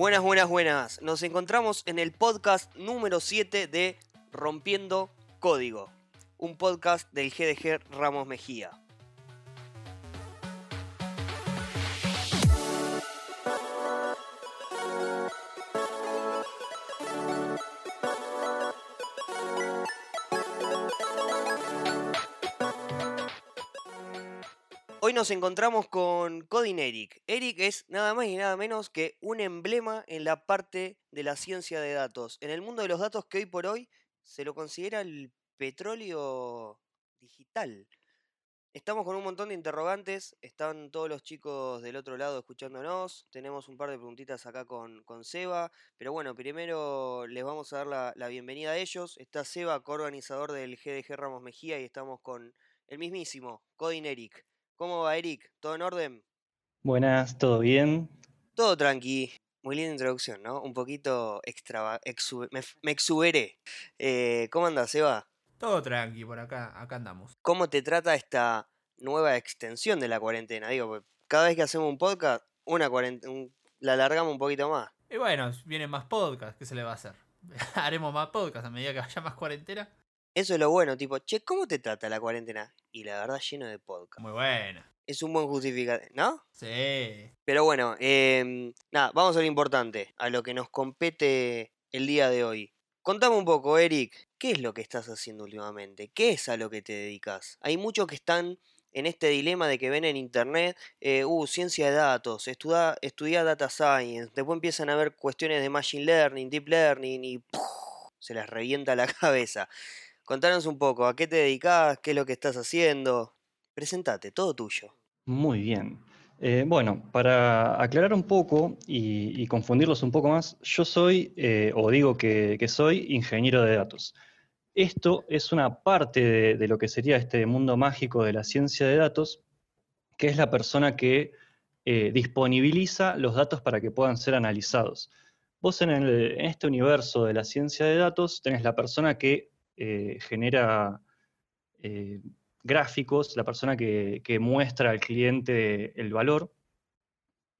Buenas, buenas, buenas. Nos encontramos en el podcast número 7 de Rompiendo Código, un podcast del GDG Ramos Mejía. Hoy nos encontramos con Codin Eric. Eric es nada más y nada menos que un emblema en la parte de la ciencia de datos. En el mundo de los datos que hoy por hoy se lo considera el petróleo digital. Estamos con un montón de interrogantes, están todos los chicos del otro lado escuchándonos, tenemos un par de preguntitas acá con, con Seba, pero bueno, primero les vamos a dar la, la bienvenida a ellos. Está Seba, coorganizador del GDG Ramos Mejía, y estamos con el mismísimo, Codin Eric. ¿Cómo va, Eric? ¿Todo en orden? Buenas, ¿todo bien? Todo tranqui. Muy linda introducción, ¿no? Un poquito extra... me, me, exuberé. Eh, ¿Cómo andas, Eva? Todo tranqui por acá, acá andamos. ¿Cómo te trata esta nueva extensión de la cuarentena? Digo, cada vez que hacemos un podcast, una cuarentena, la alargamos un poquito más. Y bueno, vienen más podcasts, ¿qué se le va a hacer? Haremos más podcasts a medida que haya más cuarentena. Eso es lo bueno, tipo, che, ¿cómo te trata la cuarentena? Y la verdad, lleno de podcast. Muy buena. Es un buen justificante, ¿no? Sí. Pero bueno, eh, nada, vamos a lo importante, a lo que nos compete el día de hoy. Contame un poco, Eric, ¿qué es lo que estás haciendo últimamente? ¿Qué es a lo que te dedicas? Hay muchos que están en este dilema de que ven en internet, eh, uh, ciencia de datos, estudia, estudia data science, después empiezan a ver cuestiones de machine learning, deep learning y se les revienta la cabeza. Contanos un poco, ¿a qué te dedicas? ¿Qué es lo que estás haciendo? Presentate, todo tuyo. Muy bien. Eh, bueno, para aclarar un poco y, confundirlos un poco más, yo soy, eh, o digo que, soy, ingeniero de datos. Esto es una parte de, lo que sería este mundo mágico de la ciencia de datos, que es la persona que eh, disponibiliza los datos para que puedan ser analizados. Vos en, en este universo de la ciencia de datos tenés la persona que eh, genera eh, gráficos, la persona que, que, muestra al cliente el valor,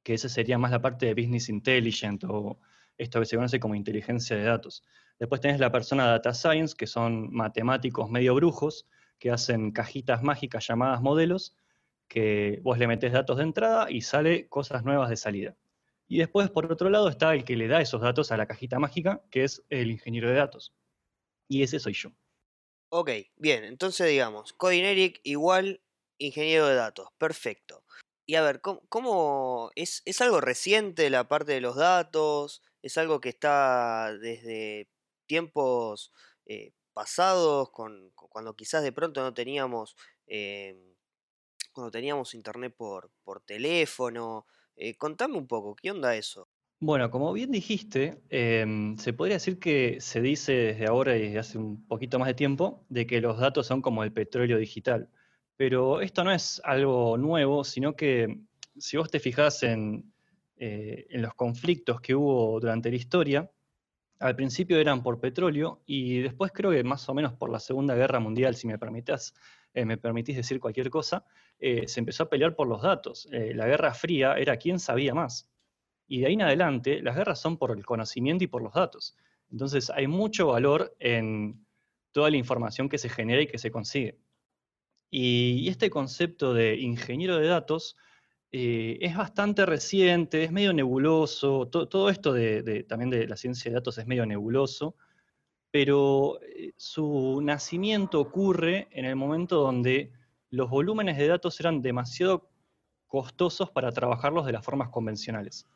que esa sería más la parte de business intelligence o esto que se conoce como inteligencia de datos. Después tenés la persona data science, que son matemáticos medio brujos, que hacen cajitas mágicas llamadas modelos, que vos le metés datos de entrada y sale cosas nuevas de salida. Y después, por otro lado, está el que le da esos datos a la cajita mágica, que es el ingeniero de datos y ese soy yo. Ok, bien, entonces digamos, Codineric igual ingeniero de datos, perfecto. Y a ver, ¿cómo, es, es, algo reciente la parte de los datos? ¿Es algo que está desde tiempos eh, pasados, cuando quizás de pronto no teníamos, eh, cuando teníamos internet por, por teléfono? Eh, contame un poco, ¿qué onda eso? Bueno, como bien dijiste, eh, se podría decir que se dice desde ahora y desde hace un poquito más de tiempo de que los datos son como el petróleo digital. Pero esto no es algo nuevo, sino que si vos te fijás en, eh, en los conflictos que hubo durante la historia, al principio eran por petróleo y después creo que más o menos por la Segunda Guerra Mundial, si me eh, me permitís decir cualquier cosa, eh, se empezó a pelear por los datos. La Guerra Fría era quién sabía más. Y de ahí en adelante, las guerras son por el conocimiento y por los datos. Entonces, hay mucho valor en toda la información que se genera y que se consigue. Y, este concepto de ingeniero de datos eh, es bastante reciente, es medio nebuloso, to, todo esto de, también de la ciencia de datos es medio nebuloso, pero eh, su nacimiento ocurre en el momento donde los volúmenes de datos eran demasiado costosos para trabajarlos de las formas convencionales.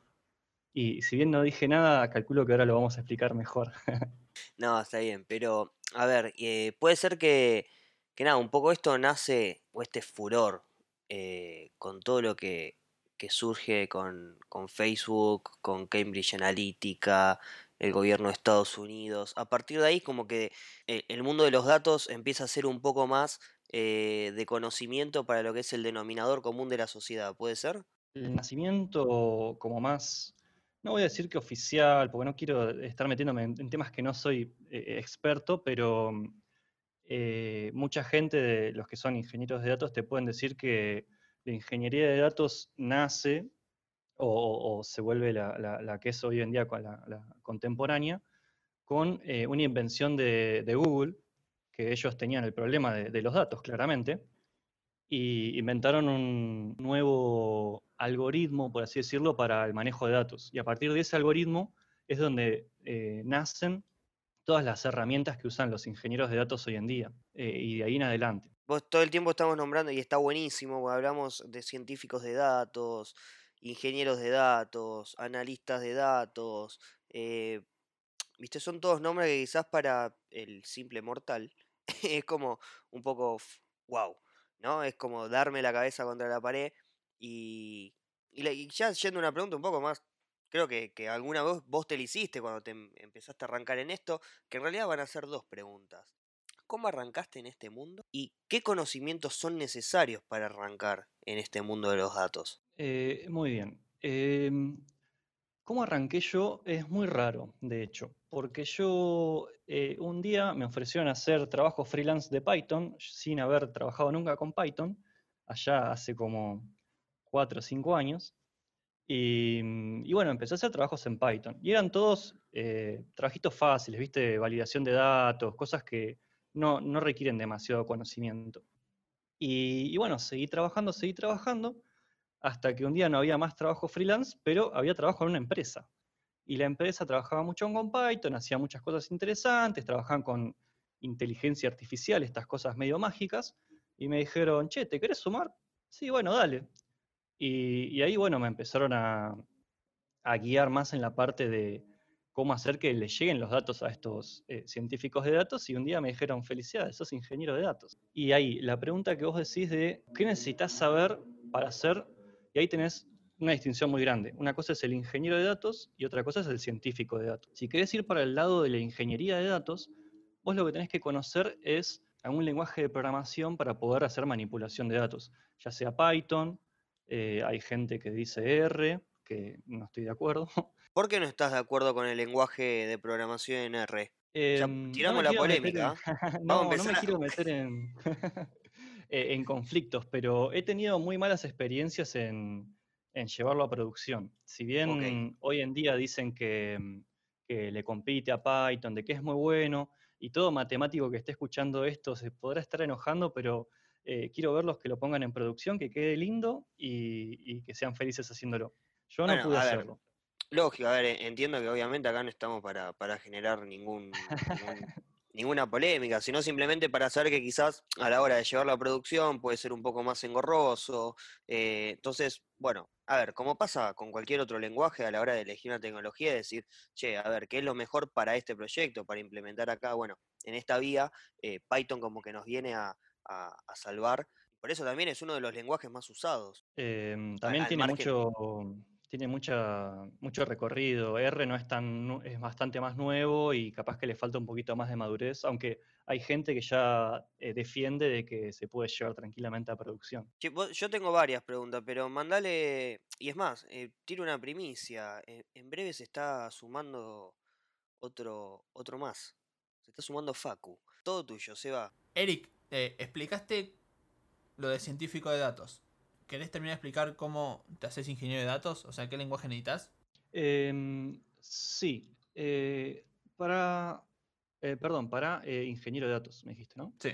Y si bien no dije nada, calculo que ahora lo vamos a explicar mejor. no, está bien, pero a ver, eh, puede ser que, que, nada, un poco esto nace, o este furor, eh, con todo lo que, que surge con, con, Facebook, con Cambridge Analytica, el gobierno de Estados Unidos. A partir de ahí, como que el, el mundo de los datos empieza a ser un poco más eh, de conocimiento para lo que es el denominador común de la sociedad, ¿puede ser? El nacimiento como más no voy a decir que oficial, porque no quiero estar metiéndome en, en temas que no soy eh, experto, pero eh, mucha gente de los que son ingenieros de datos te pueden decir que la ingeniería de datos nace o, se vuelve la, que es hoy en día la, contemporánea, con eh, una invención de, Google, que ellos tenían el problema de, los datos, claramente, y inventaron un nuevo algoritmo, por así decirlo, para el manejo de datos. Y a partir de ese algoritmo es donde eh, nacen todas las herramientas que usan los ingenieros de datos hoy en día, eh, y de ahí en adelante. Vos todo el tiempo estamos nombrando, y está buenísimo, hablamos de científicos de datos, ingenieros de datos, analistas de datos, eh, viste, son todos nombres que quizás para el simple mortal es como un poco wow, ¿no? Es como darme la cabeza contra la pared y, ya yendo a una pregunta un poco más, creo que, que, alguna vez vos te la hiciste cuando te em, empezaste a arrancar en esto, que en realidad van a ser dos preguntas. ¿Cómo arrancaste en este mundo? ¿Y qué conocimientos son necesarios para arrancar en este mundo de los datos? Eh, muy bien. Em, ¿Cómo arranqué yo? Es muy raro, de hecho, porque yo eh, un día me ofrecieron hacer trabajo freelance de Python sin haber trabajado nunca con Python, allá hace como cuatro o cinco años. Y, bueno, empecé a hacer trabajos en Python. Y eran todos eh, trabajitos fáciles, ¿viste? Validación de datos, cosas que no, requieren demasiado conocimiento. y, bueno, seguí trabajando, seguí trabajando hasta que un día no había más trabajo freelance, pero había trabajo en una empresa. Y la empresa trabajaba mucho con Python, hacía muchas cosas interesantes, trabajaban con inteligencia artificial, estas cosas medio mágicas, y me dijeron, che, ¿te querés sumar? Sí, bueno, dale. Y, ahí, bueno, me empezaron a, guiar más en la parte de cómo hacer que le lleguen los datos a estos eh, científicos de datos, y un día me dijeron, felicidades, sos ingeniero de datos. Y ahí, la pregunta que vos decís de, ¿qué necesitas saber para ser y ahí tenés una distinción muy grande. Una cosa es el ingeniero de datos y otra cosa es el científico de datos. Si querés ir para el lado de la ingeniería de datos, vos lo que tenés que conocer es algún lenguaje de programación para poder hacer manipulación de datos, ya sea Python, eh, hay gente que dice R, que no estoy de acuerdo. ¿Por qué no estás de acuerdo con el lenguaje de programación en R? Em, tiramos la polémica. no, no me quiero meter en... Eh, en conflictos, pero he tenido muy malas experiencias en, llevarlo a producción. Si bien hoy en día dicen mm, que, le compite a Python, de que es muy bueno, y todo matemático que esté escuchando esto se podrá estar enojando, pero eh, quiero verlos que lo pongan en producción, que quede lindo y, que sean felices haciéndolo. Yo no pude hacerlo. lógico, a ver, entiendo que obviamente acá no estamos para, para generar ningún, ninguna polémica, sino simplemente para saber que quizás a la hora de llevar la producción puede ser un poco más engorroso. Eh, entonces, bueno, a ver, como pasa con cualquier otro lenguaje a la hora de elegir una tecnología, decir, che, a ver, ¿qué es lo mejor para este proyecto, para implementar acá? Bueno, en esta vía, eh, Python como que nos viene a, salvar. Por eso también es uno de los lenguajes más usados. Em, también tiene mucho tiene mucha, mucho recorrido. R no es tan, es bastante más nuevo y capaz que le falta un poquito más de madurez, aunque hay gente que ya eh, defiende de que se puede llevar tranquilamente a producción. Yo tengo varias preguntas, pero mandale, y es más, eh, tiro una primicia. Eh, en breve se está sumando otro, otro más. Se está sumando Facu. Todo tuyo, se va. Eric, explicaste lo de científico de datos. ¿Querés terminar de explicar cómo te haces ingeniero de datos? O sea, ¿qué lenguaje necesitas? Em, sí. Eh, para. Eh, perdón, para eh, ingeniero de datos, me dijiste, ¿no? Sí,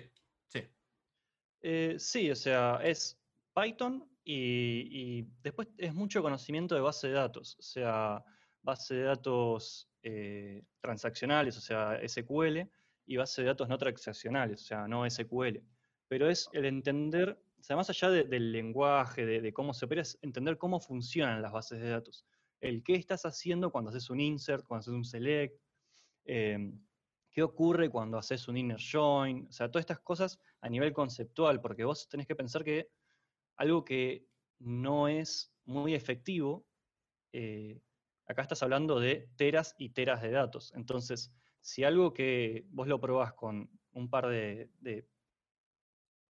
sí. sí, o sea, es Python y, después es mucho conocimiento de base de datos. O sea, base de datos transaccionales, o sea, SQL, y base de datos no transaccionales, o sea, no SQL. Pero es el entender o sea, más allá del lenguaje, de, cómo se opera, es entender cómo funcionan las bases de datos. El qué estás haciendo cuando haces un insert, cuando haces un select, em, qué ocurre cuando haces un inner join, o sea, todas estas cosas a nivel conceptual, porque vos tenés que pensar que algo que no es muy efectivo, eh, acá estás hablando de teras y teras de datos. Entonces, si algo que vos lo probás con un par de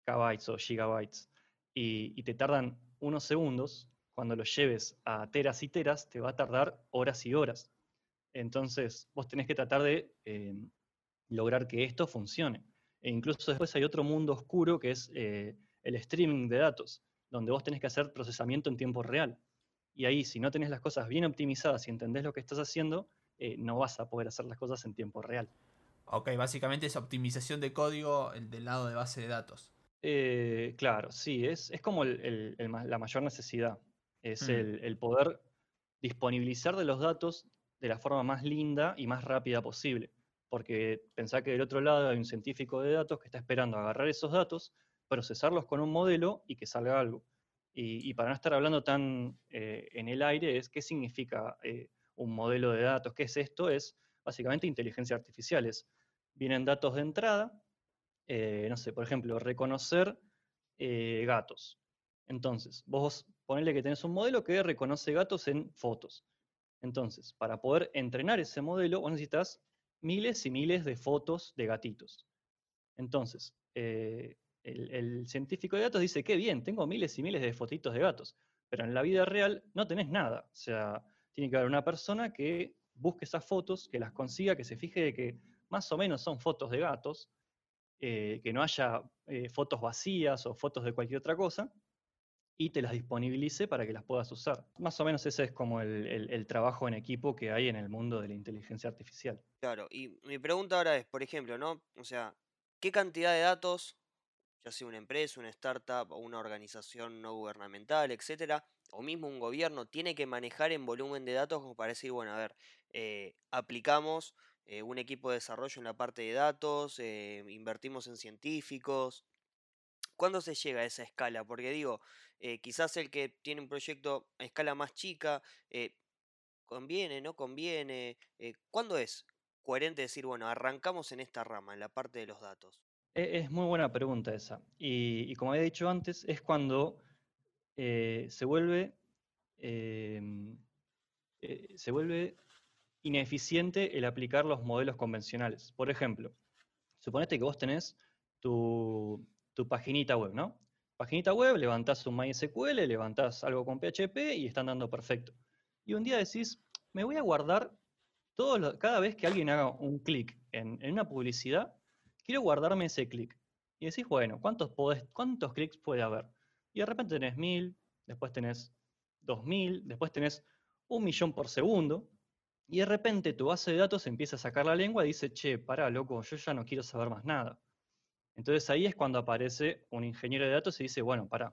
bytes o gigabytes y, te tardan unos segundos, cuando lo lleves a teras y teras, te va a tardar horas y horas. Entonces, vos tenés que tratar de eh, lograr que esto funcione. E incluso después hay otro mundo oscuro que es eh, el streaming de datos, donde vos tenés que hacer procesamiento en tiempo real. Y ahí, si no tenés las cosas bien optimizadas y entendés lo que estás haciendo, eh, no vas a poder hacer las cosas en tiempo real. Ok, básicamente es optimización de código del lado de base de datos. Eh, claro, sí, es, es como la mayor necesidad. Es Mm. el, el poder disponibilizar de los datos de la forma más linda y más rápida posible. Porque pensá que del otro lado hay un científico de datos que está esperando agarrar esos datos, procesarlos con un modelo y que salga algo. Y, y para no estar hablando tan eh, en el aire, es qué significa eh, un modelo de datos, qué es esto, es básicamente inteligencia artificial. Es, vienen datos de entrada, eh, no sé, por ejemplo, reconocer eh, gatos. Entonces, vos ponele que tenés un modelo que reconoce gatos en fotos. Entonces, para poder entrenar ese modelo, vos necesitas miles y miles de fotos de gatitos. Entonces, eh, el, el científico de datos dice, qué bien, tengo miles y miles de fotitos de gatos, pero en la vida real no tenés nada. O sea, tiene que haber una persona que busque esas fotos, que las consiga, que se fije de que más o menos son fotos de gatos, eh, que no haya eh, fotos vacías o fotos de cualquier otra cosa, y te las disponibilice para que las puedas usar. Más o menos ese es como el, el- trabajo en equipo que hay en el mundo de la inteligencia artificial. Claro, y mi pregunta ahora es, por ejemplo, ¿no? O sea, ¿qué cantidad de datos, ya sea una empresa, una startup o una organización no gubernamental, etcétera, o mismo un gobierno, tiene que manejar en volumen de datos como para decir, bueno, a ver, eh, aplicamos eh, un equipo de desarrollo en la parte de datos, eh, invertimos en científicos? ¿Cuándo se llega a esa escala? Porque digo, quizás el que tiene un proyecto a escala más chica, conviene, no conviene. ¿cuándo es coherente decir, bueno, arrancamos en esta rama, en la parte de los datos? E- Es muy buena pregunta esa. Y, como había dicho antes, es cuando eh, se vuelve em, eh, se vuelve ineficiente el aplicar los modelos convencionales. Por ejemplo, suponete que vos tenés tu, tu paginita web, ¿no? Paginita web, levantás un MySQL, levantás algo con PHP y está andando perfecto. Y un día decís, me voy a guardar todo cada vez que alguien haga un clic en, en una publicidad, quiero guardarme ese clic. Y decís, bueno, ¿cuántos, podés- ¿cuántos clics puede haber? Y de repente tenés mil, después tenés dos mil, después tenés un millón por segundo, y de repente tu base de datos empieza a sacar la lengua y dice, che, pará, loco, yo ya no quiero saber más nada. Entonces ahí es cuando aparece un ingeniero de datos y dice, bueno, pará,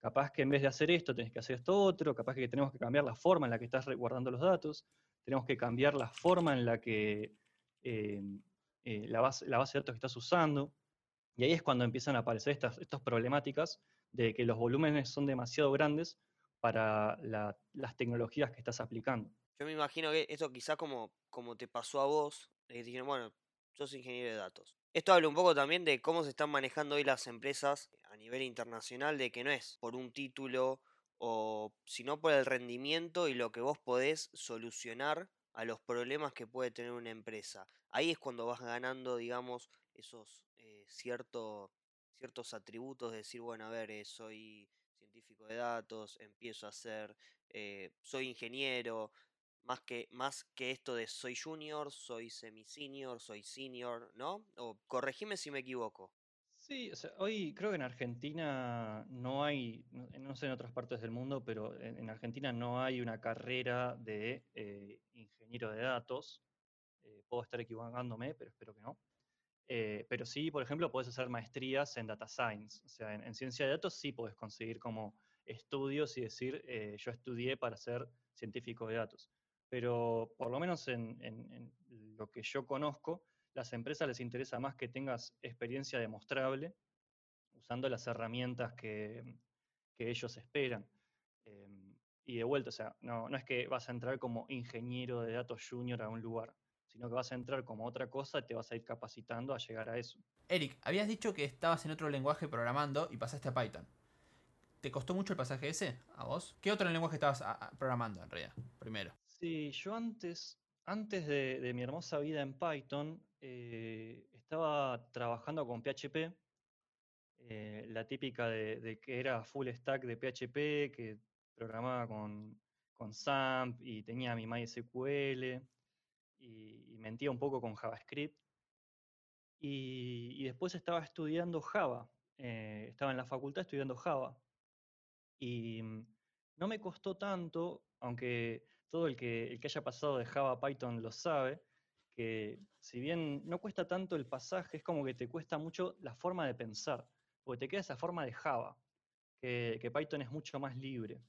capaz que en vez de hacer esto tenés que hacer esto otro, capaz que tenemos que cambiar la forma en la que estás guardando los datos, tenemos que cambiar la forma en la que eh, eh, la, base, la base de datos que estás usando. Y ahí es cuando empiezan a aparecer estas, estas problemáticas de que los volúmenes son demasiado grandes para la- las tecnologías que estás aplicando. Yo me imagino que esto quizás como, como te pasó a vos, que te dijeron, bueno, sos ingeniero de datos. Esto habla un poco también de cómo se están manejando hoy las empresas a nivel internacional, de que no es por un título o sino por el rendimiento y lo que vos podés solucionar a los problemas que puede tener una empresa. Ahí es cuando vas ganando, digamos, esos eh, cierto- ciertos atributos de decir, bueno, a ver, eh, soy científico de datos, empiezo a ser, eh, soy ingeniero, más que, más que esto de soy junior, soy semi-senior, soy senior, ¿no? O corregime si me equivoco. Sí, o sea, hoy creo que en Argentina no hay, no, sé en otras partes del mundo, pero en, en Argentina no hay una carrera de eh, ingeniero de datos. Eh, puedo estar equivocándome, pero espero que no. Eh, pero sí, por ejemplo, puedes hacer maestrías en data science. O sea, en, en ciencia de datos sí puedes conseguir como estudios y decir, eh, yo estudié para ser científico de datos. Pero por lo menos en, en- en lo que yo conozco, las empresas les interesa más que tengas experiencia demostrable usando las herramientas que, que ellos esperan. Em, y de vuelta, o sea, no, no es que vas a entrar como ingeniero de datos junior a un lugar, sino que vas a entrar como otra cosa y te vas a ir capacitando a llegar a eso. Eric, habías dicho que estabas en otro lenguaje programando y pasaste a Python. ¿Te costó mucho el pasaje ese a vos? ¿Qué otro lenguaje estabas programando en realidad? Primero. Sí, yo antes, antes de, de mi hermosa vida en Python, eh, estaba trabajando con PHP, eh, la típica de, de que era full stack de PHP, que programaba con, con SAMP y tenía mi MySQL y, mentía un poco con JavaScript. Y, después estaba estudiando Java, eh, estaba en la facultad estudiando Java. Y mm, no me costó tanto, aunque todo el que, el que haya pasado de Java a Python lo sabe, que si bien no cuesta tanto el pasaje, es como que te cuesta mucho la forma de pensar, porque te queda esa forma de Java, que Python es mucho más libre.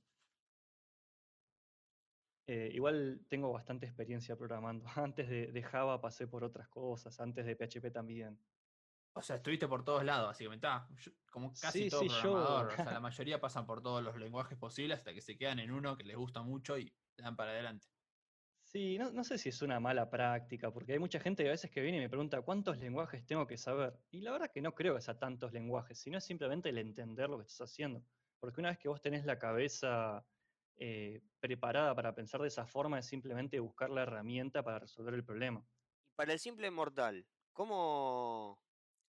Eh, igual tengo bastante experiencia programando. Antes de, de Java pasé por otras cosas, antes de PHP también. O sea, estuviste por todos lados, básicamente. Ah, yo- como casi Sí, todo sí, yo- programador. O sea, la mayoría pasan por todos los lenguajes posibles hasta que se quedan en uno que les gusta mucho y dan para adelante. Sí, no, no sé si es una mala práctica, porque hay mucha gente que a veces que viene y me pregunta cuántos lenguajes tengo que saber. Y la verdad que no creo que sea tantos lenguajes, sino es simplemente el entender lo que estás haciendo. Porque una vez que vos tenés la cabeza eh, preparada para pensar de esa forma, es simplemente buscar la herramienta para resolver el problema. Y para el simple mortal, ¿cómo,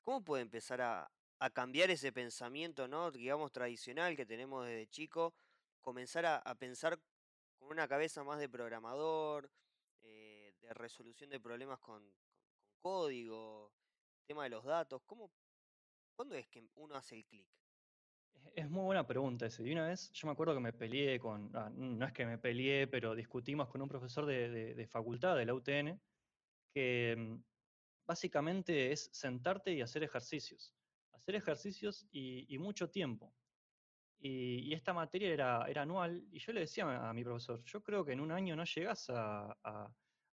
cómo puede empezar a, cambiar ese pensamiento, ¿no? digamos, tradicional que tenemos desde chico? Comenzar a, pensar con una cabeza más de programador, eh, de resolución de problemas con, con- con código, tema de los datos. ¿Cómo, ¿Cuándo es que uno hace el clic? Es- muy buena pregunta ese. Y una vez yo me acuerdo que me peleé con, ah, no es que me peleé, pero discutimos con un profesor de, de- de facultad de la UTN, que mm, básicamente es sentarte y hacer ejercicios. Hacer ejercicios y, y mucho tiempo. Y, esta materia era, era anual, y yo le decía a, mi profesor, yo creo que en un año no llegás a,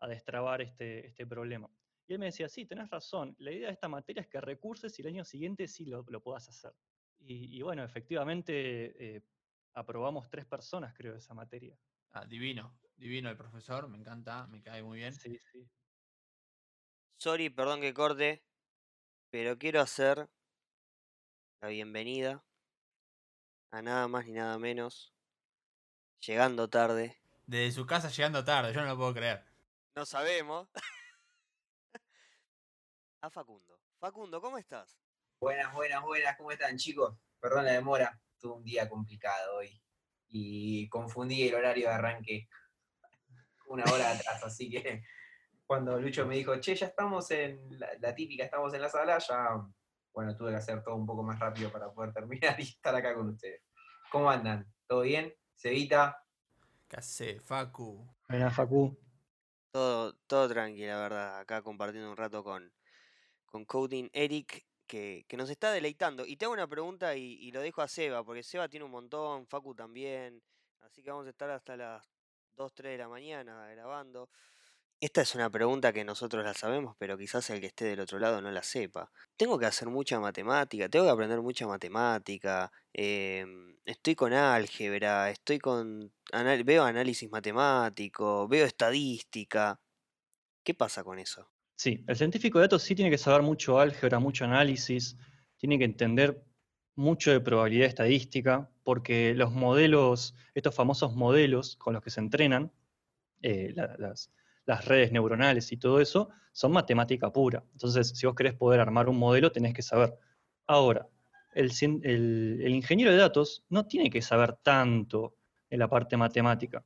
destrabar este, este problema. Y él me decía, sí, tenés razón, la idea de esta materia es que recurses y el año siguiente sí lo puedas hacer. Y, y bueno, efectivamente eh, aprobamos tres personas, creo, esa materia. Ah, divino, divino el profesor, me encanta, me cae muy bien. Sí, sí. Sorry, perdón que corte, pero quiero hacer la bienvenida a nada más ni nada menos, llegando tarde. Desde su casa llegando tarde, yo no lo puedo creer. No sabemos. a Facundo. Facundo, ¿cómo estás? Buenas, buenas, buenas, ¿cómo están chicos? Perdón la demora, tuve un día complicado hoy y confundí el horario de arranque una hora atrás, así que cuando Lucho me dijo, che, ya estamos en la, la típica, estamos en la sala, ya, bueno, tuve que hacer todo un poco más rápido para poder terminar y estar acá con ustedes. ¿Cómo andan? ¿Todo bien? ¿Cevita? ¿Qué hace, Facu? Buena, Facu. Todo, todo tranqui, la verdad. Acá compartiendo un rato con, con Coding Eric, que, nos está deleitando. Y te hago una pregunta y, lo dejo a Seba, porque Seba tiene un montón, Facu también. Así que vamos a estar hasta las 2, 3 de la mañana grabando. Esta es una pregunta que nosotros la sabemos, pero quizás el que esté del otro lado no la sepa. Tengo que hacer mucha matemática, tengo que aprender mucha matemática, em, estoy con álgebra, estoy con... veo análisis matemático, veo estadística. ¿Qué pasa con eso? Sí, el científico de datos sí tiene que saber mucho álgebra, mucho análisis, tiene que entender mucho de probabilidad estadística, porque los modelos, estos famosos modelos con los que se entrenan, eh, la- las, redes neuronales y todo eso, son matemática pura. Entonces, si vos querés poder armar un modelo, tenés que saber. Ahora, el- el ingeniero de datos no tiene que saber tanto en la parte matemática,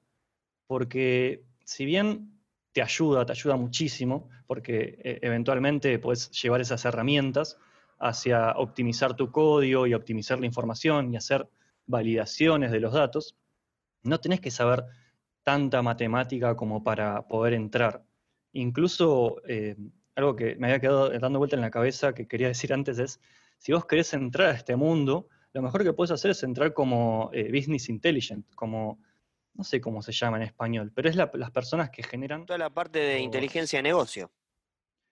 porque si bien te ayuda, te ayuda muchísimo, porque eh, eventualmente puedes llevar esas herramientas hacia optimizar tu código y optimizar la información y hacer validaciones de los datos, no tenés que saber tanta matemática como para poder entrar. Incluso eh, algo que me había quedado dando vuelta en la cabeza que quería decir antes es, si vos querés entrar a este mundo, lo mejor que puedes hacer es entrar como eh, business intelligent, como, no sé cómo se llama en español, pero es la- las personas que generan... Toda la parte de inteligencia de negocio.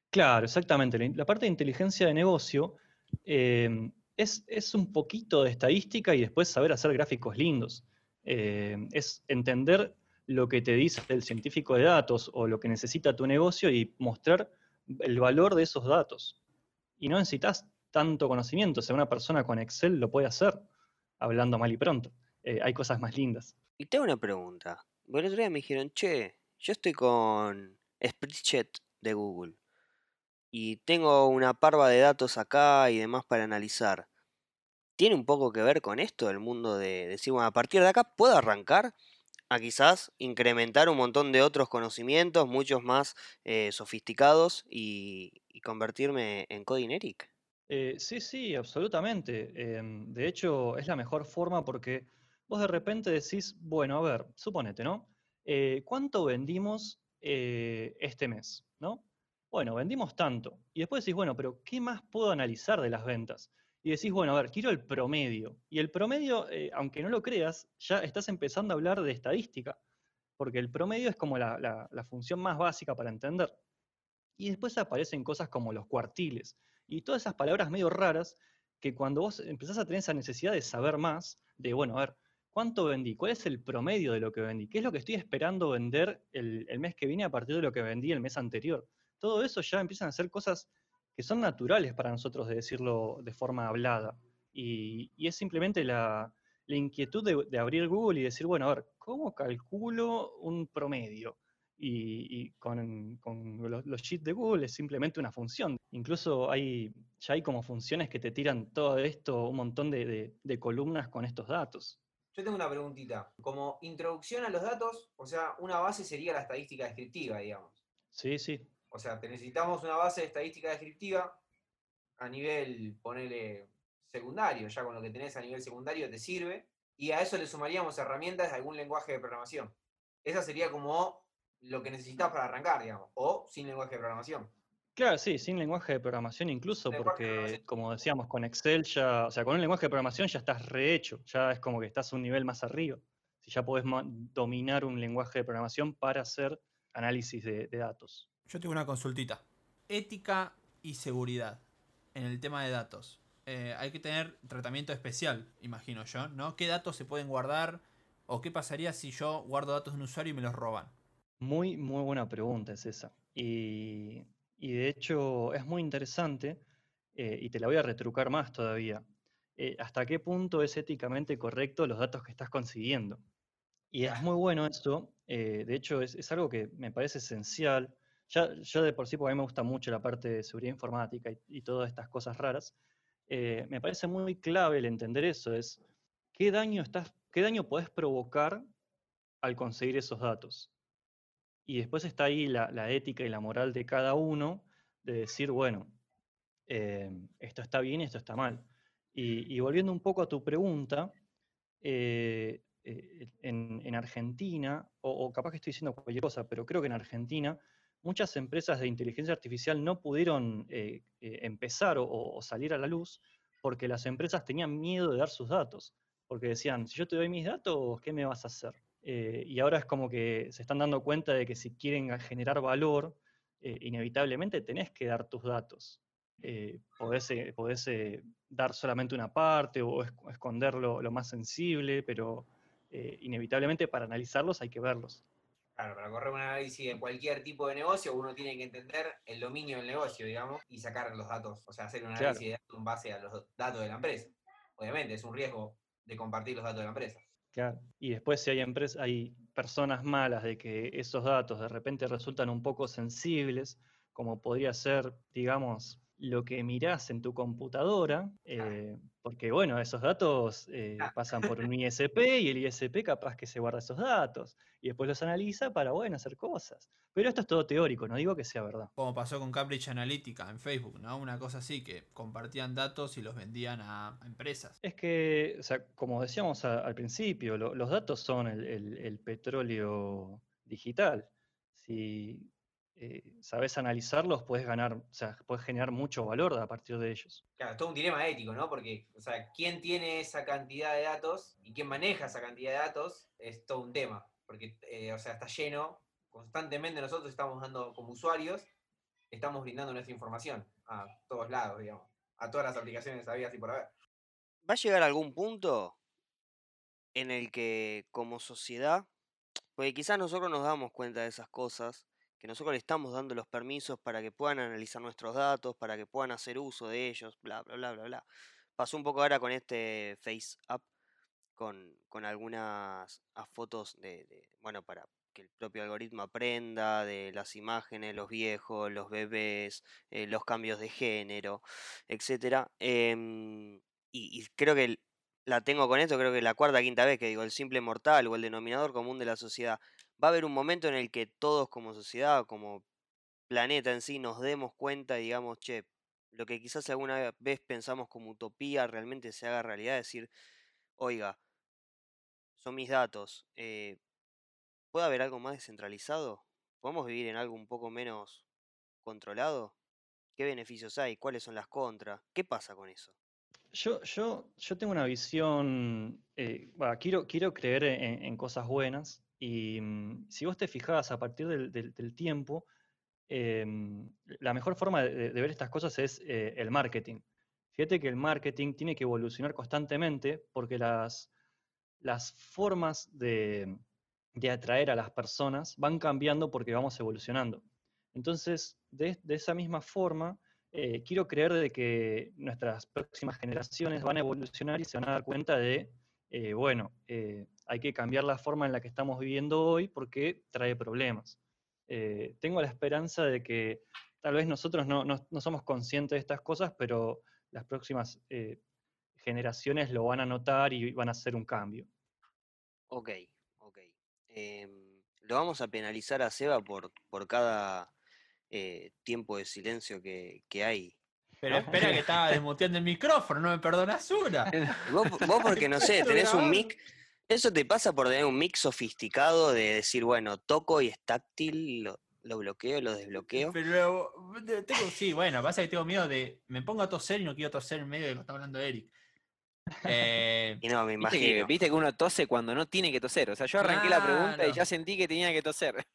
Claro, exactamente. La parte de inteligencia de negocio eh, es, es un poquito de estadística y después saber hacer gráficos lindos. Eh, es entender lo que te dice el científico de datos o lo que necesita tu negocio y mostrar el valor de esos datos. Y no necesitas tanto conocimiento. O sea, una persona con Excel lo puede hacer, hablando mal y pronto. Eh, hay cosas más lindas. Y tengo una pregunta. porque El otro día me dijeron, che, yo estoy con Spreadsheet de Google y tengo una parva de datos acá y demás para analizar. ¿Tiene un poco que ver con esto, el mundo de decir, bueno, a partir de acá puedo arrancar a quizás incrementar un montón de otros conocimientos, muchos más eh, sofisticados y, y convertirme en Coding Eric? Eh, sí, sí, absolutamente. Em, de hecho, es la mejor forma porque vos de repente decís, bueno, a ver, suponete, ¿no? Eh, ¿Cuánto vendimos eh, este mes? ¿No? Bueno, vendimos tanto. Y después decís, bueno, pero ¿qué más puedo analizar de las ventas? Y decís, bueno, a ver, quiero el promedio. Y el promedio, eh, aunque no lo creas, ya estás empezando a hablar de estadística, porque el promedio es como la, la- la función más básica para entender. Y después aparecen cosas como los cuartiles y todas esas palabras medio raras que cuando vos empezás a tener esa necesidad de saber más, de, bueno, a ver, ¿cuánto vendí? ¿Cuál es el promedio de lo que vendí? ¿Qué es lo que estoy esperando vender el, mes que viene a partir de lo que vendí el mes anterior? Todo eso ya empiezan a ser cosas que son naturales para nosotros de decirlo de forma hablada. Y, es simplemente la, inquietud de, abrir Google y decir, bueno, a ver, ¿cómo calculo un promedio? y, con, los, sheets de Google es simplemente una función. Incluso hay, ya hay como funciones que te tiran todo esto, un montón de columnas con estos datos. Yo tengo una preguntita. Como introducción a los datos, o sea, una base sería la estadística descriptiva, digamos. Sí, sí, O sea, te necesitamos una base de estadística descriptiva a nivel, ponele, secundario. Ya con lo que tenés a nivel secundario te sirve. Y a eso le sumaríamos herramientas de algún lenguaje de programación. Esa sería como lo que necesitas para arrancar, digamos. O sin lenguaje de programación. Claro, sí, sin lenguaje de programación incluso, porque programación. como decíamos, con Excel ya, o sea, con un lenguaje de programación ya estás rehecho, ya es como que estás un nivel más arriba. Si ya podés dominar un lenguaje de programación para hacer análisis de, de datos. Yo tengo una consultita. Ética y seguridad en el tema de datos. Eh, hay que tener tratamiento especial, imagino yo, ¿no? ¿Qué datos se pueden guardar? ¿O qué pasaría si yo guardo datos de un usuario y me los roban? Muy, muy buena pregunta es esa. Y, y de hecho es muy interesante eh, y te la voy a retrucar más todavía. Eh, ¿hasta qué punto es éticamente correcto los datos que estás consiguiendo? Y es muy bueno eso. eh, de hecho, es, es algo que me parece esencial. Ya, yo de por sí, porque a mí me gusta mucho la parte de seguridad informática y, y todas estas cosas raras. me parece muy clave el entender eso. Es qué daño estás, qué daño podés provocar al conseguir esos datos. Y después está ahí la, ética y la moral de cada uno de decir, bueno, eh, esto está bien y esto está mal. Y, volviendo un poco a tu pregunta, eh, eh, en, en Argentina, o, o capaz que estoy diciendo cualquier cosa, pero creo que en Argentina muchas empresas de inteligencia artificial no pudieron empezar o, o salir a la luz porque las empresas tenían miedo de dar sus datos, porque decían, si yo te doy mis datos, ¿qué me vas a hacer? Eh, y ahora es como que se están dando cuenta de que si quieren generar valor, eh, inevitablemente tenés que dar tus datos. Eh, podés, eh, podés, dar solamente una parte o esc- esconder lo, lo más sensible, pero inevitablemente para analizarlos hay que verlos. Claro, para correr un análisis de cualquier tipo de negocio, uno tiene que entender el dominio del negocio, digamos, y sacar los datos. O sea, hacer un Claro. análisis de datos en base a los datos de la empresa. Obviamente, es un riesgo de compartir los datos de la empresa. Claro. Y después si hay empresas, hay personas malas de que esos datos de repente resultan un poco sensibles, como podría ser, digamos, lo que mirás en tu computadora, eh, porque bueno, esos datos eh, Ah. pasan por un ISP y el ISP capaz que se guarda esos datos y después los analiza para, bueno, hacer cosas. Pero esto es todo teórico, no digo que sea verdad. Como pasó con Cambridge Analytica en Facebook, ¿no? Una cosa así, que compartían datos y los vendían a a empresas. Es que, o sea, como decíamos a- al principio, lo- los datos son el, el- el petróleo digital. Si eh, sabes analizarlos, puedes ganar, o sea, puedes generar mucho valor a partir de ellos. Claro, es todo un dilema ético, ¿no? Porque, o sea, quién tiene esa cantidad de datos y quién maneja esa cantidad de datos es todo un tema. Porque, eh, o sea, está lleno, constantemente nosotros estamos dando como usuarios, estamos brindando nuestra información a todos lados, digamos, a todas las aplicaciones habidas y por haber. ¿Va a llegar algún punto en el que como sociedad, porque quizás nosotros nos damos cuenta de esas cosas, que nosotros le estamos dando los permisos para que puedan analizar nuestros datos, para que puedan hacer uso de ellos, bla, bla, bla, bla, bla. Pasó un poco ahora con este Face App, con, con algunas fotos de, bueno, para que el propio algoritmo aprenda de las imágenes, los viejos, los bebés, eh, los cambios de género, etcétera. Em, y, creo que la tengo con esto, creo que la cuarta quinta vez que digo el simple mortal o el denominador común de la sociedad. Va a haber un momento en el que todos como sociedad, como planeta en sí, nos demos cuenta y digamos, che, lo que quizás alguna vez pensamos como utopía realmente se haga realidad, decir, oiga, son mis datos. eh, ¿Puede haber algo más descentralizado? ¿Podemos vivir en algo un poco menos controlado? ¿Qué beneficios hay? ¿Cuáles son las contras? ¿Qué pasa con eso? Yo, yo, yo tengo una visión, eh, quiero, quiero creer en cosas buenas y mm, si vos te fijás a partir del, tiempo, em, la mejor forma de, de ver estas cosas es eh, el marketing. Fíjate que el marketing tiene que evolucionar constantemente porque las, las formas de, de atraer a las personas van cambiando porque vamos evolucionando. Entonces, de, de esa misma forma, eh, quiero creer de que nuestras próximas generaciones van a evolucionar y se van a dar cuenta de, eh, bueno, eh, hay que cambiar la forma en la que estamos viviendo hoy porque trae problemas. Eh, tengo la esperanza de que tal vez nosotros no, no- no somos conscientes de estas cosas, pero las próximas generaciones lo van a notar y van a hacer un cambio. Ok, ok. Em, lo vamos a penalizar a Seba por, por cada tiempo de silencio que, que hay. Pero espera que estaba desmuteando el micrófono, no me perdonas una. Vos, vos porque no sé, tenés un mic. Eso te pasa por tener un mic sofisticado de decir, bueno, toco y es táctil, lo, lo bloqueo, lo desbloqueo. Pero tengo, sí, bueno, pasa que tengo miedo de. Me pongo a toser y no quiero toser en medio de lo que está hablando Eric. Eh, Y no, me Viste que, imagino. viste que uno tose cuando no tiene que toser. O sea, yo arranqué la pregunta y ya sentí que tenía que toser.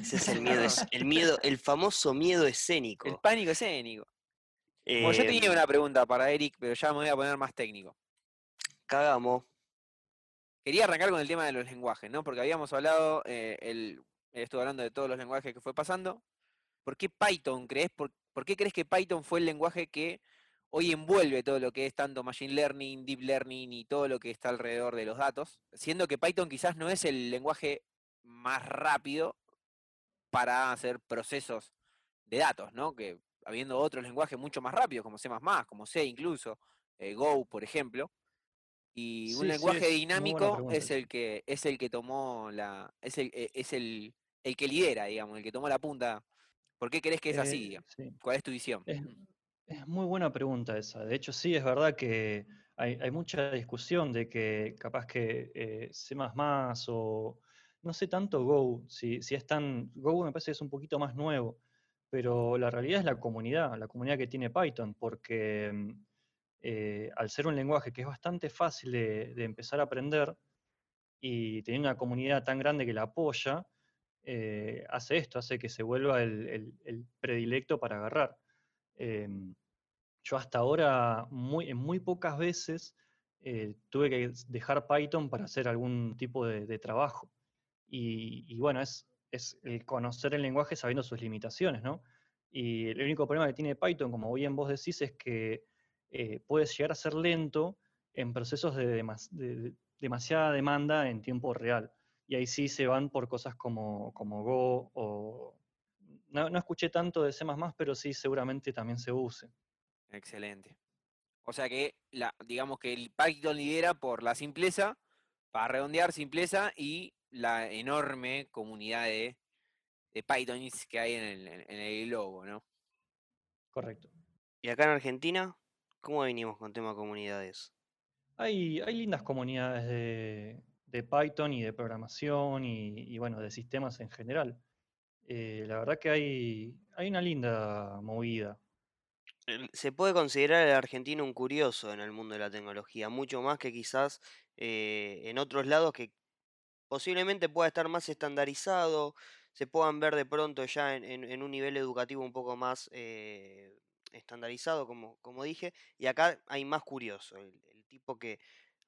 Ese es el miedo, es- el miedo, el famoso miedo El escénico. pánico escénico. Bueno, yo tenía Em, una pregunta para Eric, pero ya me voy a poner más técnico. Cagamos. Quería arrancar con el tema de los lenguajes, ¿no? Porque habíamos hablado, eh, estuvo hablando de todos los lenguajes que fue pasando. ¿Por qué Python crees? ¿Por, por qué crees que Python fue el lenguaje que hoy envuelve todo lo que es tanto Machine Learning, Deep Learning y todo lo que está alrededor de los datos? Siendo que Python quizás no es el lenguaje más rápido para hacer procesos de datos, ¿no? Que habiendo otros lenguajes mucho más rápidos, como C++, como C incluso, eh, Go, por ejemplo. Y un sí, lenguaje dinámico es el que es el que tomó la es el eh, es el, el que lidera, digamos, el que tomó la punta. ¿Por qué crees que es así? Eh, sí. ¿Cuál es tu visión? Es, es muy buena pregunta esa. De hecho, sí, es verdad que hay, hay mucha discusión de que capaz que eh, C++ o no sé tanto Go, si, si es tan... Go me parece que es un poquito más nuevo, pero la realidad es la comunidad, la comunidad que tiene Python, porque mm, eh, al ser un lenguaje que es bastante fácil de, empezar a aprender y tener una comunidad tan grande que la apoya, eh, hace esto, hace que se vuelva el, predilecto para agarrar. Em, yo hasta ahora, muy, en muy pocas veces, eh, tuve que dejar Python para hacer algún tipo de, de trabajo. Y, y bueno, es, es el conocer el lenguaje sabiendo sus limitaciones, ¿no? Y el único problema que tiene Python, como bien vos decís, es que eh, puede llegar a ser lento en procesos de, demas- de- de demasiada demanda en tiempo real. Y ahí sí se van por cosas como, como Go o... No, no escuché tanto de C++, pero sí seguramente también se use. Excelente. O sea que la, digamos que el Python lidera por la simpleza, para redondear simpleza y la enorme comunidad de, de Pythons que hay en el, en- el globo, ¿no? Correcto. Y acá en Argentina, ¿cómo venimos con tema comunidades? Hay, hay lindas comunidades de, de Python y de programación y, y, bueno, de sistemas en general. Eh, la verdad que hay, hay una linda movida. Se puede considerar al argentino un curioso en el mundo de la tecnología, mucho más que quizás eh, en otros lados que posiblemente pueda estar más estandarizado, se puedan ver de pronto ya en, un nivel educativo un poco más eh, estandarizado, como, como dije, y acá hay más curioso, el, el tipo que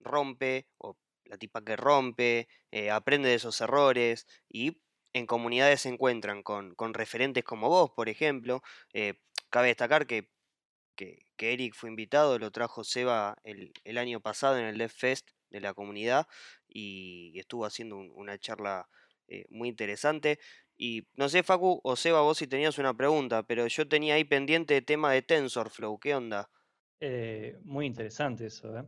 rompe o la tipa que rompe, eh, aprende de esos errores y en comunidades se encuentran con, con referentes como vos, por ejemplo. eh, cabe destacar que que, que Eric fue invitado, lo trajo Seba el, el año pasado en el Dev Fest de la comunidad y estuvo haciendo un- una charla eh, muy interesante. Y no sé, Facu o Seba, vos si tenías una pregunta, pero yo tenía ahí pendiente el tema de TensorFlow, ¿qué onda? Eh, muy interesante eso, ¿eh?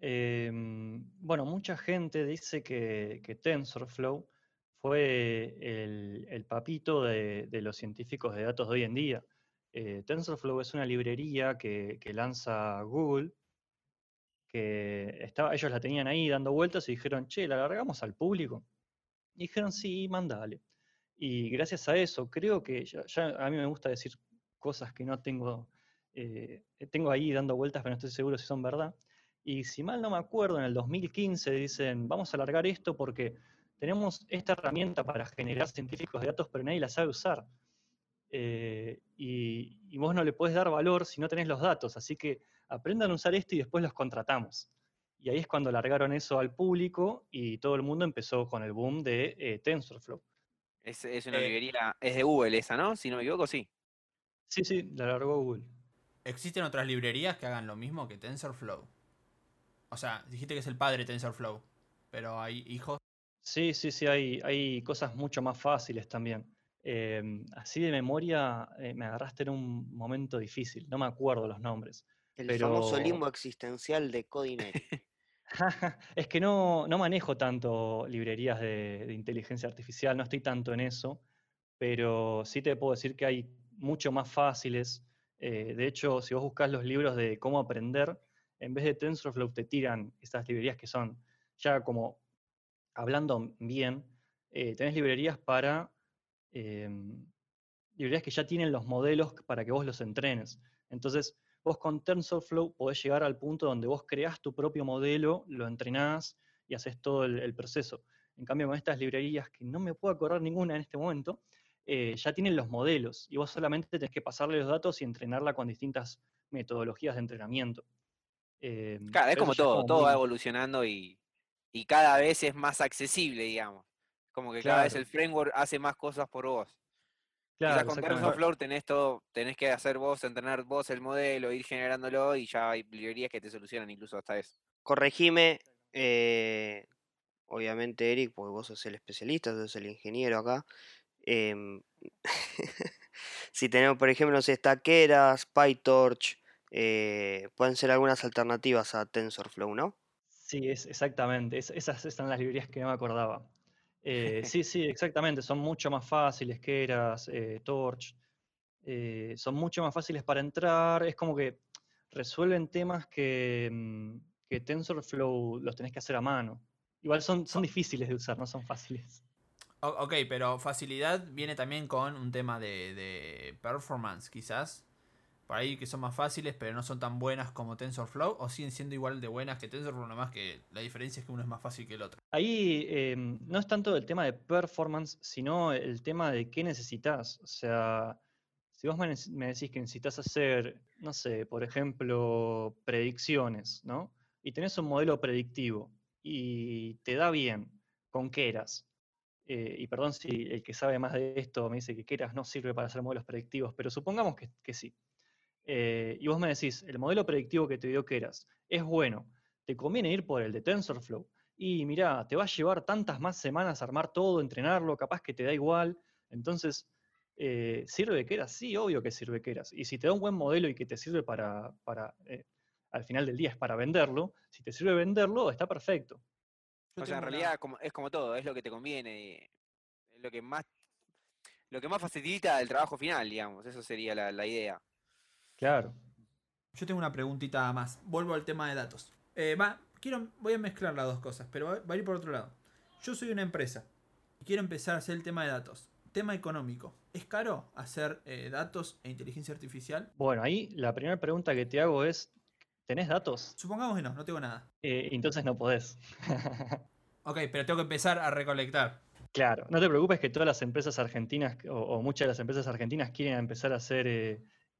Em, bueno, mucha gente dice que, que TensorFlow fue el, el papito de, de los científicos de datos de hoy en día. TensorFlow es una librería que, que lanza Google que estaba, ellos la tenían ahí dando vueltas y dijeron, che, ¿la largamos al público? Y dijeron, sí, mandale. Y gracias a eso, creo que ya, ya a mí me gusta decir cosas que no tengo, eh, tengo ahí dando vueltas, pero no estoy seguro si son verdad. Y si mal no me acuerdo, en el 2015 dicen, vamos a alargar esto porque tenemos esta herramienta para generar científicos de datos, pero nadie la sabe usar. Eh, y, y vos no le puedes dar valor si no tenés los datos, así que aprendan a usar esto y después los contratamos. Y ahí es cuando largaron eso al público y todo el mundo empezó con el boom de eh, TensorFlow. Es, es una Eh, librería, es de Google esa, ¿no? Si no me equivoco, sí. Sí, sí, la largó Google. ¿Existen otras librerías que hagan lo mismo que TensorFlow? O sea, dijiste que es el padre de TensorFlow, pero hay hijos. Sí, sí, sí, hay, hay cosas mucho más fáciles también. Em, así de memoria eh, me agarraste en un momento difícil, no me acuerdo los nombres. El famoso limbo existencial de Codineric. es que no, no manejo tanto librerías de, de inteligencia artificial, no estoy tanto en eso, pero sí te puedo decir que hay mucho más fáciles. eh, de hecho, si vos buscas los libros de cómo aprender, en vez de TensorFlow te tiran estas librerías que son ya como hablando bien, eh, tenés librerías para em, librerías que ya tienen los modelos para que vos los entrenes. Entonces, vos con TensorFlow podés llegar al punto donde vos creás tu propio modelo, lo entrenás y haces todo el, el proceso. En cambio, con estas librerías, que no me puedo acordar ninguna en este momento, eh, ya tienen los modelos y vos solamente tenés que pasarle los datos y entrenarla con distintas metodologías de entrenamiento. Em, Claro, es como todo, todo muy- va evolucionando y, y cada vez es más accesible, digamos. Como que cada vez el framework hace más cosas por vos. Claro, Quizás con. TensorFlow tenés todo, tenés que hacer vos, entrenar vos el modelo, ir generándolo y ya hay librerías que te solucionan incluso hasta eso. Corregime, eh, obviamente, Eric, porque vos sos el especialista, sos el ingeniero acá. em, si tenemos, por ejemplo, no sé, PyTorch, eh, pueden ser algunas alternativas a TensorFlow, ¿no? Sí, es, exactamente. es- esas son las librerías que no me acordaba. Eh, sí, sí, exactamente. Son mucho más fáciles que eras, eh, Torch. eh, son mucho más fáciles para entrar. Es como que resuelven temas que, mm, que TensorFlow los tenés que hacer a mano. Igual son, son difíciles de usar, no son fáciles. Ok, pero facilidad viene también con un tema de, de performance, quizás. Por ahí que son más fáciles, pero no son tan buenas como TensorFlow. O siguen siendo igual de buenas que TensorFlow, nomás que la diferencia es que uno es más fácil que el otro. Ahí eh, no es tanto el tema de performance, sino el tema de qué necesitas. O sea, si vos me, decís que necesitas hacer, no sé, por ejemplo, predicciones, ¿no? Y tenés un modelo predictivo y te da bien con Keras. eh, y perdón si el que sabe más de esto me dice que Keras no sirve para hacer modelos predictivos, pero supongamos que sí. Eh, y vos me decís, el modelo predictivo que te dio Keras es bueno, te conviene ir por el de TensorFlow. Y mirá, te va a llevar tantas más semanas armar todo, entrenarlo, capaz que te da igual. Entonces, eh, ¿sirve Keras? Sí, obvio que sirve Keras. Y si te da un buen modelo y que te sirve para, para eh, al final del día es para venderlo, si te sirve venderlo, está perfecto. Yo o sea, en una- realidad como, es como todo, es lo que te conviene, es lo que más, lo que más facilita el trabajo final, digamos. Eso sería la, la idea. Claro. Yo tengo una preguntita más. Vuelvo al tema de datos. Eh, va, quiero, voy a mezclar las dos cosas, pero va, va a ir por otro lado. Yo soy una empresa y quiero empezar a hacer el tema de datos. Tema económico. ¿Es caro hacer eh, datos e inteligencia artificial? Bueno, ahí la primera pregunta que te hago es, ¿tenés datos? Supongamos que no, no tengo nada. Eh, entonces no podés. Ok, pero tengo que empezar a recolectar. Claro, no te preocupes que todas las empresas argentinas o, o muchas de las empresas argentinas quieren empezar a hacer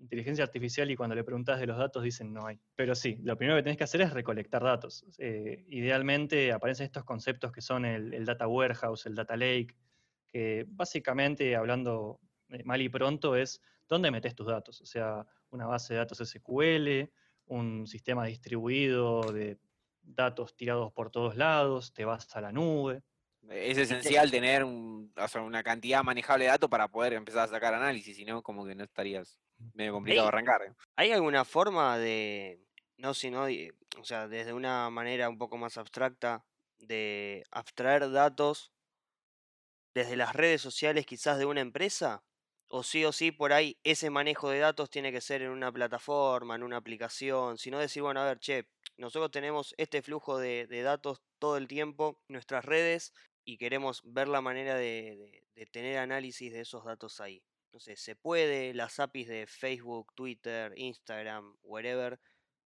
inteligencia artificial y cuando le preguntas de los datos dicen no hay. Pero sí, lo primero que tenés que hacer es recolectar datos. Eh, idealmente aparecen estos conceptos que son el, el data warehouse, el data lake, que básicamente hablando eh, mal y pronto es dónde metes tus datos. O sea, una base de datos SQL, un sistema distribuido de datos tirados por todos lados, te vas a la nube. Es esencial tener un- o sea, una cantidad manejable de datos para poder empezar a sacar análisis, si no, como que no estarías medio complicado Ey. arrancar. ¿eh? ¿Hay alguna forma de, no sino, di- o sea, desde una manera un poco más abstracta, de abstraer datos desde las redes sociales quizás de una empresa? O sí o sí, por ahí ese manejo de datos tiene que ser en una plataforma, en una aplicación, sino decir, bueno, a ver, che, nosotros tenemos este flujo de, de datos todo el tiempo, nuestras redes, y queremos ver la manera de, de- de tener análisis de esos datos ahí. No sé, se puede, las APIs de Facebook, Twitter, Instagram, wherever,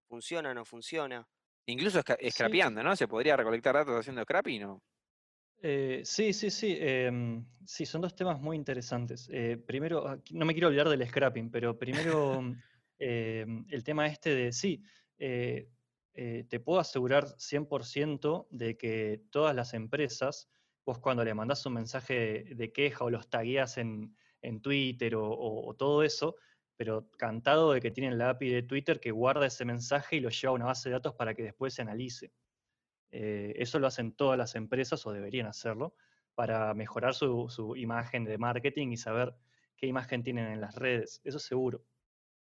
funciona o no funciona. Incluso esca- Sí. scrapeando, ¿no? Se podría recolectar datos haciendo scrapping, ¿no? Eh, sí, sí, sí. em, sí, son dos temas muy interesantes. Eh, primero, ah, no me quiero olvidar del scrapping, pero primero em, el tema este de, sí, eh, eh, te puedo asegurar 100% de que todas las empresas, vos cuando le mandás un mensaje de queja o los tagueas en, en Twitter o, todo eso, pero cantado de que tienen la API de Twitter que guarda ese mensaje y lo lleva a una base de datos para que después se analice. Eh, eso lo hacen todas las empresas o deberían hacerlo para mejorar su, su imagen de marketing y saber qué imagen tienen en las redes. Eso seguro.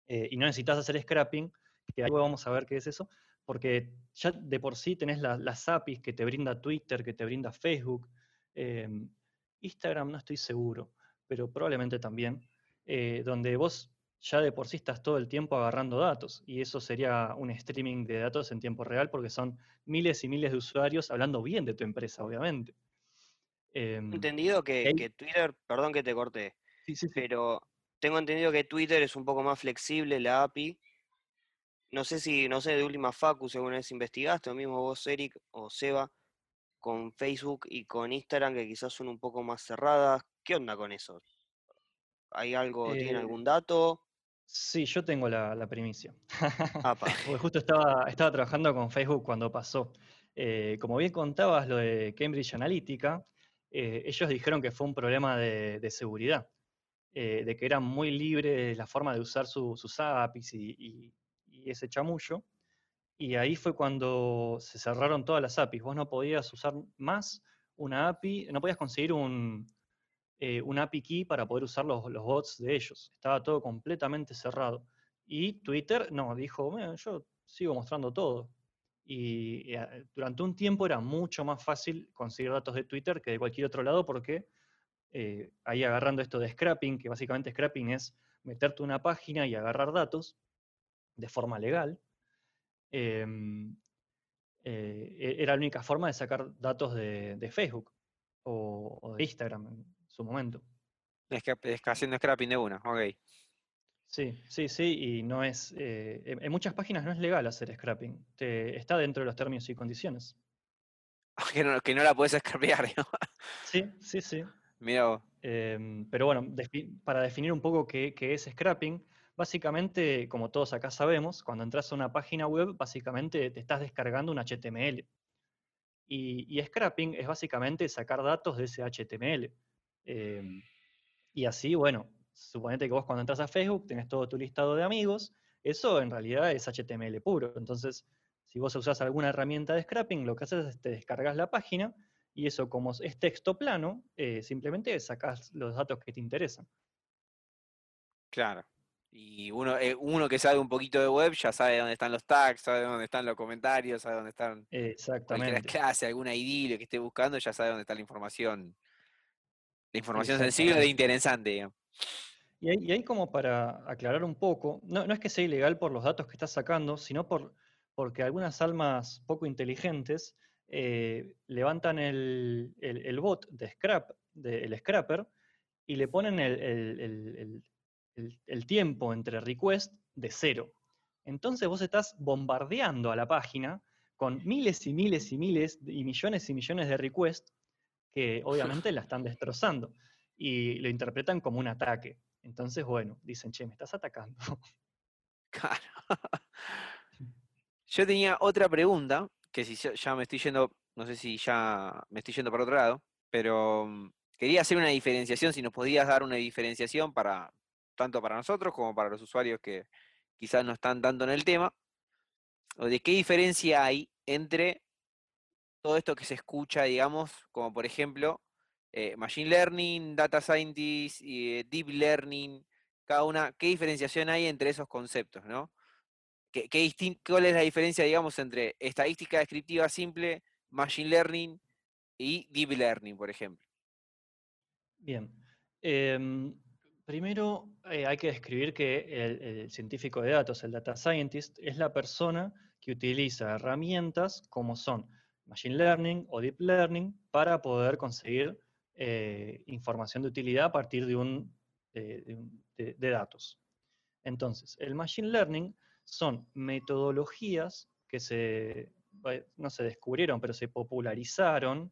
Eh, y no necesitas hacer scrapping, que ahí vamos a ver qué es eso, porque ya de por sí tenés la- las APIs que te brinda Twitter, que te brinda Facebook. em, Instagram no estoy seguro, pero probablemente también, eh, donde vos ya de por sí estás todo el tiempo agarrando datos, y eso sería un streaming de datos en tiempo real, porque son miles y miles de usuarios hablando bien de tu empresa, obviamente. Em, Entendido que, Twitter, perdón que te corté, sí, sí, sí. pero tengo entendido que Twitter es un poco más flexible, la API. No sé si, no sé, de última Facu, si alguna vez investigaste, o mismo vos, Eric, o Seba, con Facebook y con Instagram, que quizás son un poco más cerradas. ¿Qué onda con eso? ¿Hay algo, tienen Eh, algún dato? Sí, yo tengo la, la primicia. Porque justo estaba, estaba trabajando con Facebook cuando pasó. Eh, como bien contabas lo de Cambridge Analytica, eh, ellos dijeron que fue un problema de, de seguridad, eh, de que era muy libre la forma de usar su- sus APIs y, y- y ese chamullo. Y ahí fue cuando se cerraron todas las APIs. Vos no podías usar más una API, no podías conseguir un, eh, un API key para poder usar los, bots de ellos. Estaba todo completamente cerrado. Y Twitter, no, dijo, "Bueno, yo sigo mostrando todo. Y eh, durante un tiempo era mucho más fácil conseguir datos de Twitter que de cualquier otro lado porque eh, ahí agarrando esto de scrapping, que básicamente scrapping es meterte una página y agarrar datos de forma legal, em, eh, e- era la única forma de sacar datos de, Facebook o, o de Instagram su momento. Es que, es haciendo scrapping de una, ok. Sí, sí, sí, y no es, eh, en, muchas páginas no es legal hacer scrapping, te- está dentro de los términos y condiciones. Que no, que no la puedes scrapear, ¿no? Sí, sí, sí. Mira vos. Em, pero bueno, defi- para definir un poco qué, qué es scrapping, básicamente, como todos acá sabemos, cuando entras a una página web, básicamente te estás descargando un HTML. Y, y scrapping es básicamente sacar datos de ese HTML. Em, y así, bueno, suponete que vos cuando entras a Facebook tenés todo tu listado de amigos, eso en realidad es HTML puro. Entonces, si vos usás alguna herramienta de scrapping, lo que haces es te descargas la página y eso como es texto plano, eh, simplemente sacás los datos que te interesan. Claro. Y uno, eh, uno que sabe un poquito de web ya sabe dónde están los tags, sabe dónde están los comentarios, sabe dónde están Exactamente. clase, alguna idea que esté buscando, ya sabe dónde está la información. La información sensible de interesante, digamos. Y ahí, y ahí como para aclarar un poco, no, no es que sea ilegal por los datos que estás sacando, sino por, porque algunas almas poco inteligentes eh, levantan el, el- el bot de scrap, de- el scrapper, y le ponen el- el tiempo entre request de cero. Entonces vos estás bombardeando a la página con miles y miles y miles y millones y millones de requests que obviamente la están destrozando y lo interpretan como un ataque. Entonces, bueno, dicen, che, me estás atacando. Claro. Yo tenía otra pregunta, que si ya me estoy yendo, no sé si ya me estoy yendo para otro lado, pero mm, quería hacer una diferenciación, si nos podías dar una diferenciación para tanto para nosotros como para los usuarios que quizás no están tanto en el tema, o de qué diferencia hay entre todo esto que se escucha, digamos, como por ejemplo eh, Machine Learning, Data Scientist, y, eh, Deep Learning, cada una, ¿qué diferenciación hay entre esos conceptos, no? ¿Qué, qué ¿Cuál es la diferencia, digamos, entre estadística descriptiva simple, Machine Learning y Deep Learning, por ejemplo? Bien. Em, primero eh, hay que describir que el científico de datos, el data scientist, es la persona que utiliza herramientas como son Machine Learning o Deep Learning para poder conseguir eh, información de utilidad a partir de, un, de- datos. Entonces, el Machine Learning son metodologías que se, eh, no se descubrieron, pero se popularizaron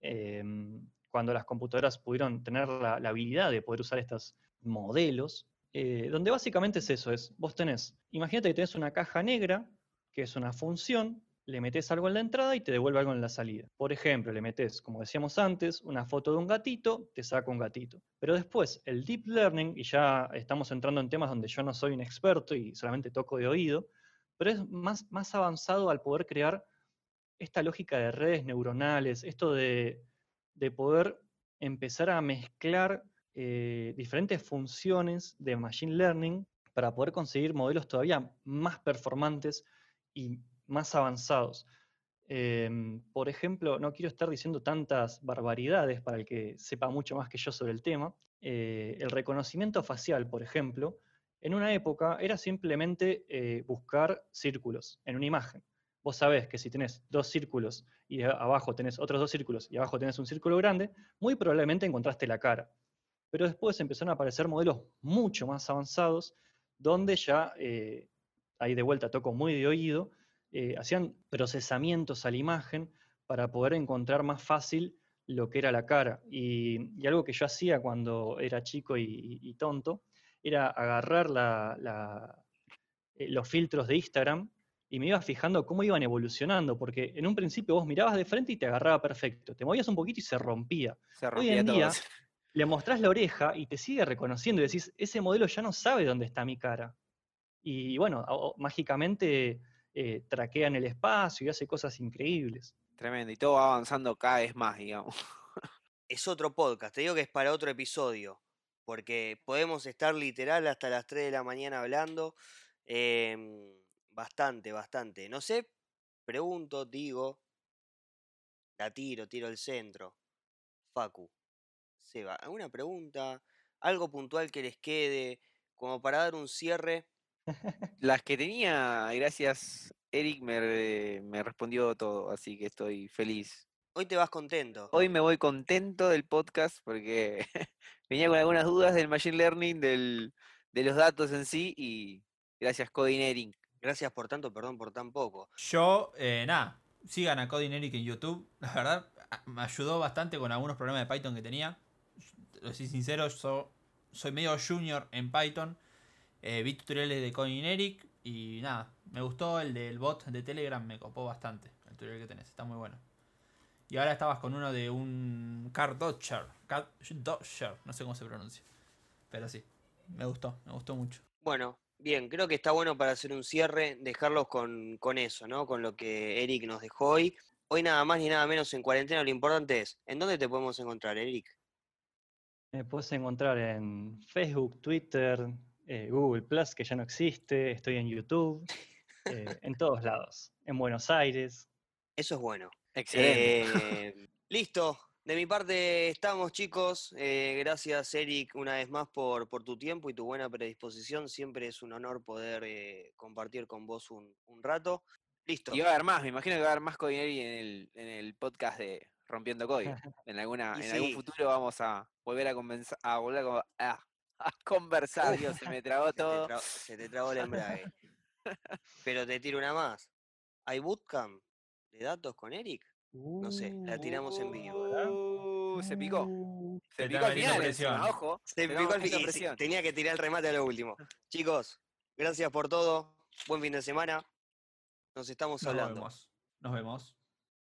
em, cuando las computadoras pudieron tener la, la habilidad de poder usar estos modelos, eh, donde básicamente es eso, es, vos tenés, imagínate que tenés una caja negra, que es una función, le metes algo en la entrada y te devuelve algo en la salida. Por ejemplo, le metes, como decíamos antes, una foto de un gatito, te saca un gatito. Pero después, el deep learning, y ya estamos entrando en temas donde yo no soy un experto y solamente toco de oído, pero es más, más avanzado al poder crear esta lógica de redes neuronales, esto de, de poder empezar a mezclar eh, diferentes funciones de machine learning para poder conseguir modelos todavía más performantes y más avanzados. Em, por ejemplo, no quiero estar diciendo tantas barbaridades para el que sepa mucho más que yo sobre el tema. eh, el reconocimiento facial, por ejemplo, en una época era simplemente eh, buscar círculos en una imagen. Vos sabés que si tenés dos círculos y abajo tenés otros dos círculos y abajo tenés un círculo grande, muy probablemente encontraste la cara. Pero después empezaron a aparecer modelos mucho más avanzados donde ya, eh, ahí de vuelta toco muy de oído, eh, hacían procesamientos a la imagen para poder encontrar más fácil lo que era la cara. Y, y algo que yo hacía cuando era chico y, y- y tonto era agarrar la- la- eh, los filtros de Instagram y me iba fijando cómo iban evolucionando, porque en un principio vos mirabas de frente y te agarraba perfecto, te movías un poquito y se rompía. Se Hoy rompía en todo. día le mostrás la oreja y te sigue reconociendo y decís, ese modelo ya no sabe dónde está mi cara. Y bueno, mágicamente eh, traquea en el espacio y hace cosas increíbles. Tremendo. Y todo va avanzando cada vez más, digamos. Es otro podcast, te digo que es para otro episodio, porque podemos estar literal hasta las 3 de la mañana hablando. em, bastante, bastante. No sé, pregunto, digo, la tiro, tiro el centro. Facu, Seba, ¿alguna pregunta? ¿Algo puntual que les quede? Como para dar un cierre. Las que tenía, gracias, Eric me, me respondió todo, así que estoy feliz. Hoy te vas contento. Hoy me voy contento del podcast porque venía con algunas dudas del machine learning, del, de los datos en sí y gracias Codinering. Gracias por tanto, perdón por tan poco. Yo, eh, nada, sigan a Coding Eric en YouTube. La verdad, me ayudó bastante con algunos problemas de Python que tenía. Lo soy sincero, yo soy medio junior en Python. Eh, vi tutoriales de Coding Eric y nada, me gustó el del bot de Telegram, me copó bastante el tutorial que tenés, está muy bueno. Y ahora estabas con uno de un Car Dodger, Car Dodger, no sé cómo se pronuncia. Pero sí, me gustó, me gustó mucho. Bueno, bien, creo que está bueno para hacer un cierre, dejarlos con, con eso, ¿no? Con lo que Eric nos dejó hoy. Hoy nada más ni nada menos en cuarentena, lo importante es, ¿en dónde te podemos encontrar, Eric? Me puedes encontrar en Facebook, Twitter, eh, Google Plus, que ya no existe, estoy en YouTube, eh, en todos lados, en Buenos Aires. Eso es bueno. Excelente. Eh, listo. De mi parte estamos, chicos. Eh, gracias, Eric, una vez más por, por tu tiempo y tu buena predisposición. Siempre es un honor poder eh, compartir con vos un, un rato. Listo. Y va a haber más, me imagino que va a haber más Codinering en el, en el podcast de Rompiendo Código. En, alguna, Y en algún futuro vamos a volver a, convenza- a, volver a conversar. Dios, se me trabó Se te, todo. tra- se te trabó el embrague. Pero te tiro una más. ¿Hay bootcamp de datos con Eric? No sé, la tiramos en vivo. Uh, se picó. Uh, Se Se picó al final encima, ojo. Se picó al mucha fin y sí, presión. tenía que tirar el remate a lo último. Chicos, gracias por todo. Buen fin de semana. Nos estamos Nos hablando. vemos. Nos vemos.